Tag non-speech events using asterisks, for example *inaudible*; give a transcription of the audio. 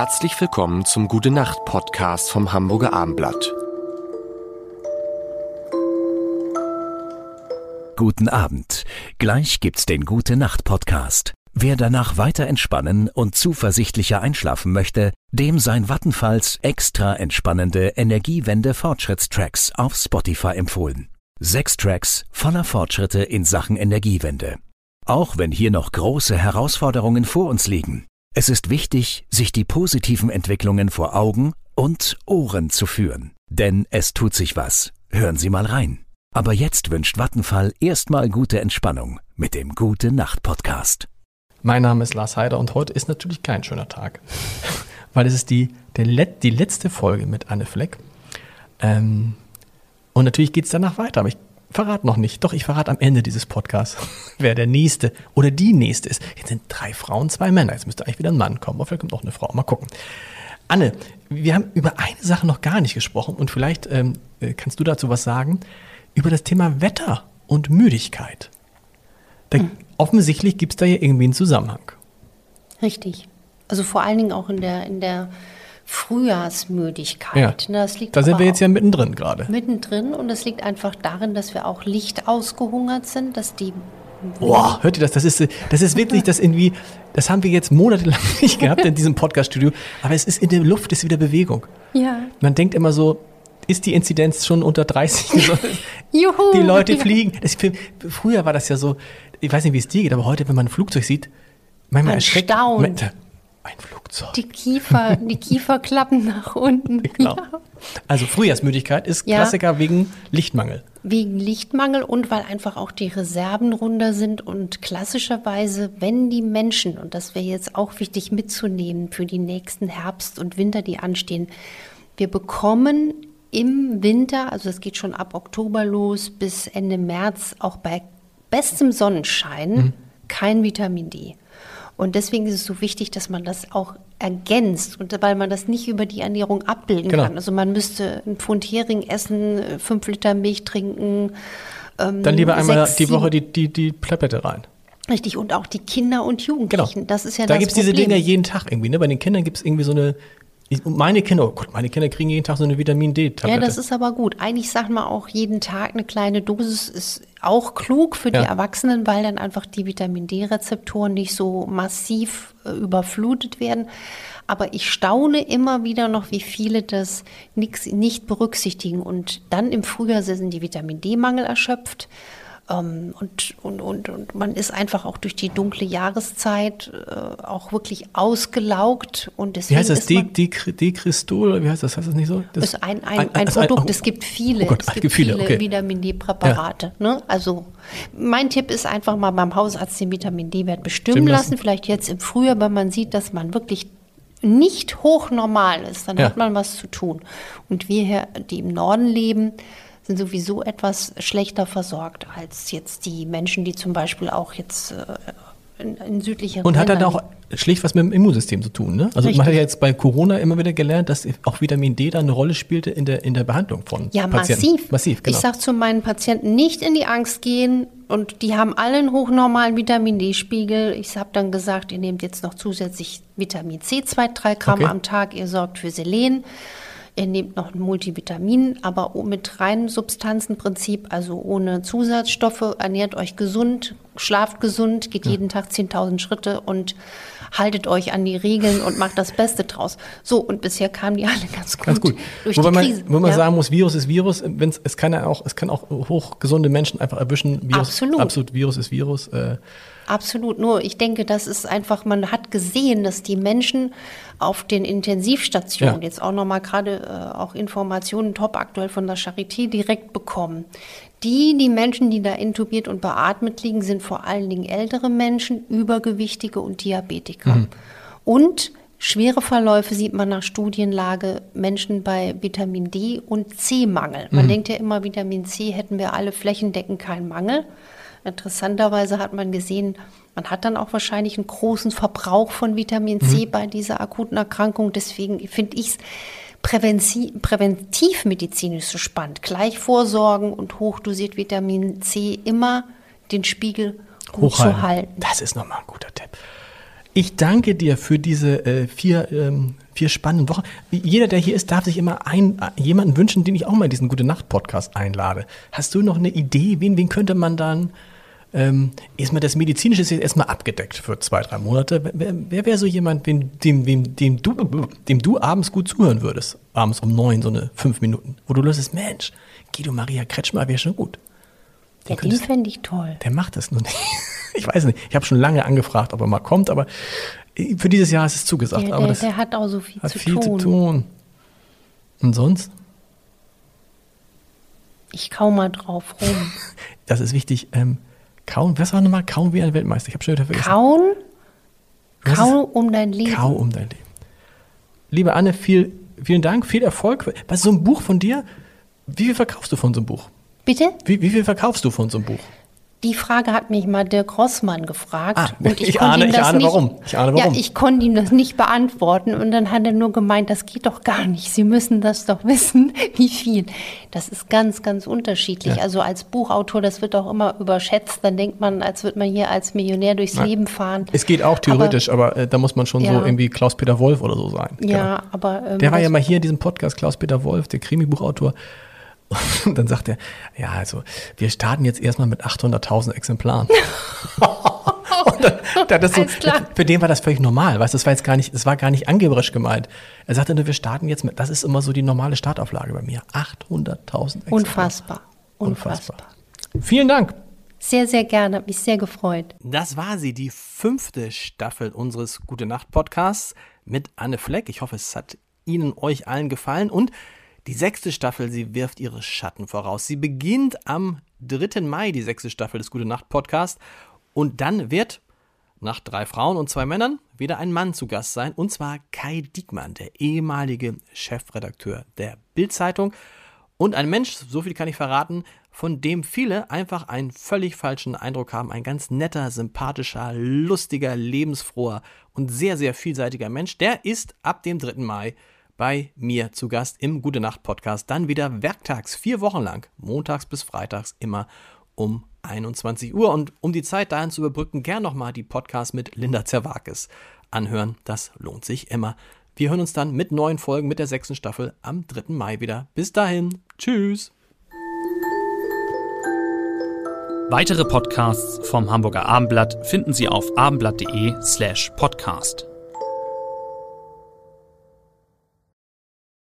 Herzlich willkommen zum Gute Nacht Podcast vom Hamburger Armblatt. Guten Abend. Gleich gibt's den Gute Nacht Podcast. Wer danach weiter entspannen und zuversichtlicher einschlafen möchte, dem sein Vattenfalls extra entspannende Energiewende Fortschrittstracks auf Spotify empfohlen. Sechs Tracks voller Fortschritte in Sachen Energiewende. Auch wenn hier noch große Herausforderungen vor uns liegen. Es ist wichtig, sich die positiven Entwicklungen vor Augen und Ohren zu führen. Denn es tut sich was. Hören Sie mal rein. Aber jetzt wünscht Vattenfall erstmal gute Entspannung mit dem Gute Nacht Podcast. Mein Name ist Lars Heider und heute ist natürlich kein schöner Tag, *laughs* weil es ist die, der Let die letzte Folge mit Anne Fleck. Ähm, und natürlich geht es danach weiter, aber ich verrate noch nicht. Doch, ich verrate am Ende dieses Podcasts, *laughs* wer der Nächste oder die Nächste ist. Jetzt sind drei Frauen, zwei Männer. Jetzt müsste eigentlich wieder ein Mann kommen. Aber vielleicht kommt auch eine Frau. Mal gucken. Anne, wir haben über eine Sache noch gar nicht gesprochen und vielleicht ähm, äh, kannst du dazu was sagen. Über das Thema Wetter und Müdigkeit. Da, hm. Offensichtlich gibt es da ja irgendwie einen Zusammenhang. Richtig. Also vor allen Dingen auch in der, in der Frühjahrsmüdigkeit. Ja. Das liegt da sind wir jetzt ja mittendrin gerade. Mittendrin und das liegt einfach darin, dass wir auch Licht ausgehungert sind, dass die Boah, hört ihr das? Das ist, das ist wirklich, das irgendwie, das haben wir jetzt monatelang *laughs* nicht gehabt in diesem Podcast-Studio, aber es ist in der Luft, ist wieder Bewegung. Ja. Man denkt immer so, ist die Inzidenz schon unter 30? *laughs* Juhu, die Leute fliegen. Das, früher war das ja so, ich weiß nicht, wie es dir geht, aber heute, wenn man ein Flugzeug sieht, manchmal man erschreckt. Staunt. Ein Flugzeug. Die Kiefer, die Kieferklappen nach unten. *laughs* Genau. Ja. Also Frühjahrsmüdigkeit ist ja. Klassiker wegen Lichtmangel. Wegen Lichtmangel und weil einfach auch die Reserven runter sind und klassischerweise, wenn die Menschen, und das wäre jetzt auch wichtig mitzunehmen für die nächsten Herbst und Winter, die anstehen, wir bekommen im Winter, also es geht schon ab Oktober los bis Ende März, auch bei bestem Sonnenschein, mhm. kein Vitamin D. Und deswegen ist es so wichtig, dass man das auch ergänzt und weil man das nicht über die Ernährung abbilden genau. kann. Also man müsste ein Pfund Hering essen, fünf Liter Milch trinken. Ähm, Dann lieber einmal sechs, die Woche die, die, die Plöppette rein. Richtig, und auch die Kinder und Jugendlichen. Genau. Das ist ja da gibt es diese Dinge jeden Tag irgendwie. Ne? Bei den Kindern gibt es irgendwie so eine meine Kinder, oh Gott, meine Kinder kriegen jeden Tag so eine Vitamin D-Tablette. Ja, das ist aber gut. Eigentlich sagt man auch, jeden Tag eine kleine Dosis ist auch klug für ja. die Erwachsenen, weil dann einfach die Vitamin D-Rezeptoren nicht so massiv äh, überflutet werden. Aber ich staune immer wieder noch, wie viele das nix, nicht berücksichtigen. Und dann im Frühjahr sind die Vitamin D-Mangel erschöpft. Ähm, und, und, und, und man ist einfach auch durch die dunkle Jahreszeit äh, auch wirklich ausgelaugt. Und deswegen wie heißt das? Dekristol? Wie heißt das? Heißt das nicht so? Das ist ein, ein, ein, ein Produkt. Oh, es gibt viele, oh Gott, es gibt viele, okay. Vitamin D-Präparate. Ja. Ne? Also mein Tipp ist einfach mal beim Hausarzt den Vitamin D-Wert bestimmen lassen. lassen. Vielleicht jetzt im Frühjahr, wenn man sieht, dass man wirklich nicht hochnormal ist, dann ja. hat man was zu tun. Und wir hier, die im Norden leben, sind sowieso etwas schlechter versorgt als jetzt die Menschen, die zum Beispiel auch jetzt äh, in, in südlicheren Und hat dann auch schlicht was mit dem Immunsystem zu tun, ne? Also Richtig. man hat ja jetzt bei Corona immer wieder gelernt, dass auch Vitamin D da eine Rolle spielte in der, in der Behandlung von ja, Patienten. Ja, massiv. Massiv, genau. Ich sage zu meinen Patienten, nicht in die Angst gehen und die haben alle einen hochnormalen Vitamin D-Spiegel. Ich habe dann gesagt, ihr nehmt jetzt noch zusätzlich Vitamin C, zwei, drei Gramm okay. am Tag, ihr sorgt für Selen. Ihr nehmt noch ein Multivitamin, aber mit reinem Substanzenprinzip, also ohne Zusatzstoffe, ernährt euch gesund, schlaft gesund, geht jeden Tag 10.000 Schritte und haltet euch an die Regeln und macht das Beste draus. So, und bisher kamen die alle ganz gut, ganz gut. durch Wobei die Krise. Man, wenn man ja. sagen muss, Virus ist Virus, wenn's, es, kann ja auch, es kann auch hochgesunde Menschen einfach erwischen. Virus, absolut. absolut, Virus ist Virus. Äh. Absolut, nur ich denke, das ist einfach, man hat gesehen, dass die Menschen auf den Intensivstationen ja. jetzt auch nochmal gerade äh, auch Informationen top aktuell von der Charité direkt bekommen. Die, die Menschen, die da intubiert und beatmet liegen, sind vor allen Dingen ältere Menschen, Übergewichtige und Diabetiker. Mhm. Und schwere Verläufe sieht man nach Studienlage Menschen bei Vitamin D und C-Mangel. Man mhm. denkt ja immer, Vitamin C hätten wir alle flächendeckend keinen Mangel. Interessanterweise hat man gesehen, man hat dann auch wahrscheinlich einen großen Verbrauch von Vitamin C mhm. bei dieser akuten Erkrankung. Deswegen finde ich es präventivmedizinisch so spannend. Gleich vorsorgen und hochdosiert Vitamin C immer den Spiegel gut zu halten. Das ist nochmal ein guter Tipp. Ich danke dir für diese äh, vier, ähm, vier spannenden Wochen. Jeder, der hier ist, darf sich immer ein, jemanden wünschen, den ich auch mal in diesen Gute-Nacht-Podcast einlade. Hast du noch eine Idee? Wen, wen könnte man dann ähm, erstmal das Medizinische ist jetzt erstmal abgedeckt für zwei, drei Monate. Wer, wer wäre so jemand, dem, dem, dem, dem, du, dem du abends gut zuhören würdest? Abends um neun, so eine fünf Minuten, wo du löst, Mensch, Guido Maria Kretschmer wäre schon gut. Den, ja, den fände ich toll. Der macht das nur nicht. *laughs* Ich weiß nicht. Ich habe schon lange angefragt, ob er mal kommt, aber für dieses Jahr ist es zugesagt. Der, aber der, der hat auch so viel, hat zu, viel tun. zu tun. Und sonst? Ich kau mal drauf rum. *laughs* das ist wichtig. Ähm, Kauen, was war nochmal? Kauen wie ein Weltmeister. Ich habe schon wieder vergessen. Kauen? Kau um dein Leben. Kau um dein Leben. Liebe Anne, viel, vielen Dank, viel Erfolg. Was, so ein Buch von dir, wie viel verkaufst du von so einem Buch? Bitte? Wie, wie viel verkaufst du von so einem Buch? Die Frage hat mich mal Dirk Rossmann gefragt. Ah, und ich, ich ahne, ich ahne nicht, warum. Ich ahne warum. Ja, ich konnte ihm das nicht beantworten. Und dann hat er nur gemeint, das geht doch gar nicht. Sie müssen das doch wissen, *laughs* wie viel. Das ist ganz, ganz unterschiedlich. Ja. Also als Buchautor, das wird auch immer überschätzt. Dann denkt man, als würde man hier als Millionär durchs Nein. Leben fahren. Es geht auch theoretisch, aber, aber äh, da muss man schon ja. so irgendwie Klaus-Peter Wolf oder so sein. Ja, genau. aber. Ähm, der war ja mal hier in diesem Podcast, Klaus-Peter Wolf, der Krimi-Buchautor. Und dann sagt er, ja, also wir starten jetzt erstmal mit 800.000 Exemplaren. *laughs* und dann, das so, für den war das völlig normal, weißt das war jetzt gar nicht, das war gar nicht angeberisch gemeint. Er sagte nur, wir starten jetzt mit, das ist immer so die normale Startauflage bei mir, 800.000 Exemplare. Unfassbar. Unfassbar. Vielen Dank. Sehr, sehr gerne, hat mich sehr gefreut. Das war sie, die fünfte Staffel unseres Gute Nacht Podcasts mit Anne Fleck. Ich hoffe, es hat Ihnen, euch allen gefallen und die sechste Staffel, sie wirft ihre Schatten voraus. Sie beginnt am 3. Mai, die sechste Staffel des Gute Nacht Podcast. Und dann wird nach drei Frauen und zwei Männern wieder ein Mann zu Gast sein. Und zwar Kai Diekmann, der ehemalige Chefredakteur der Bild-Zeitung. Und ein Mensch, so viel kann ich verraten, von dem viele einfach einen völlig falschen Eindruck haben. Ein ganz netter, sympathischer, lustiger, lebensfroher und sehr, sehr vielseitiger Mensch. Der ist ab dem 3. Mai bei mir zu Gast im Gute Nacht Podcast. Dann wieder werktags, vier Wochen lang, montags bis freitags, immer um 21 Uhr. Und um die Zeit dahin zu überbrücken, gern nochmal die Podcast mit Linda Zerwakis anhören. Das lohnt sich immer. Wir hören uns dann mit neuen Folgen mit der sechsten Staffel am 3. Mai wieder. Bis dahin. Tschüss. Weitere Podcasts vom Hamburger Abendblatt finden Sie auf abendblatt.de slash podcast.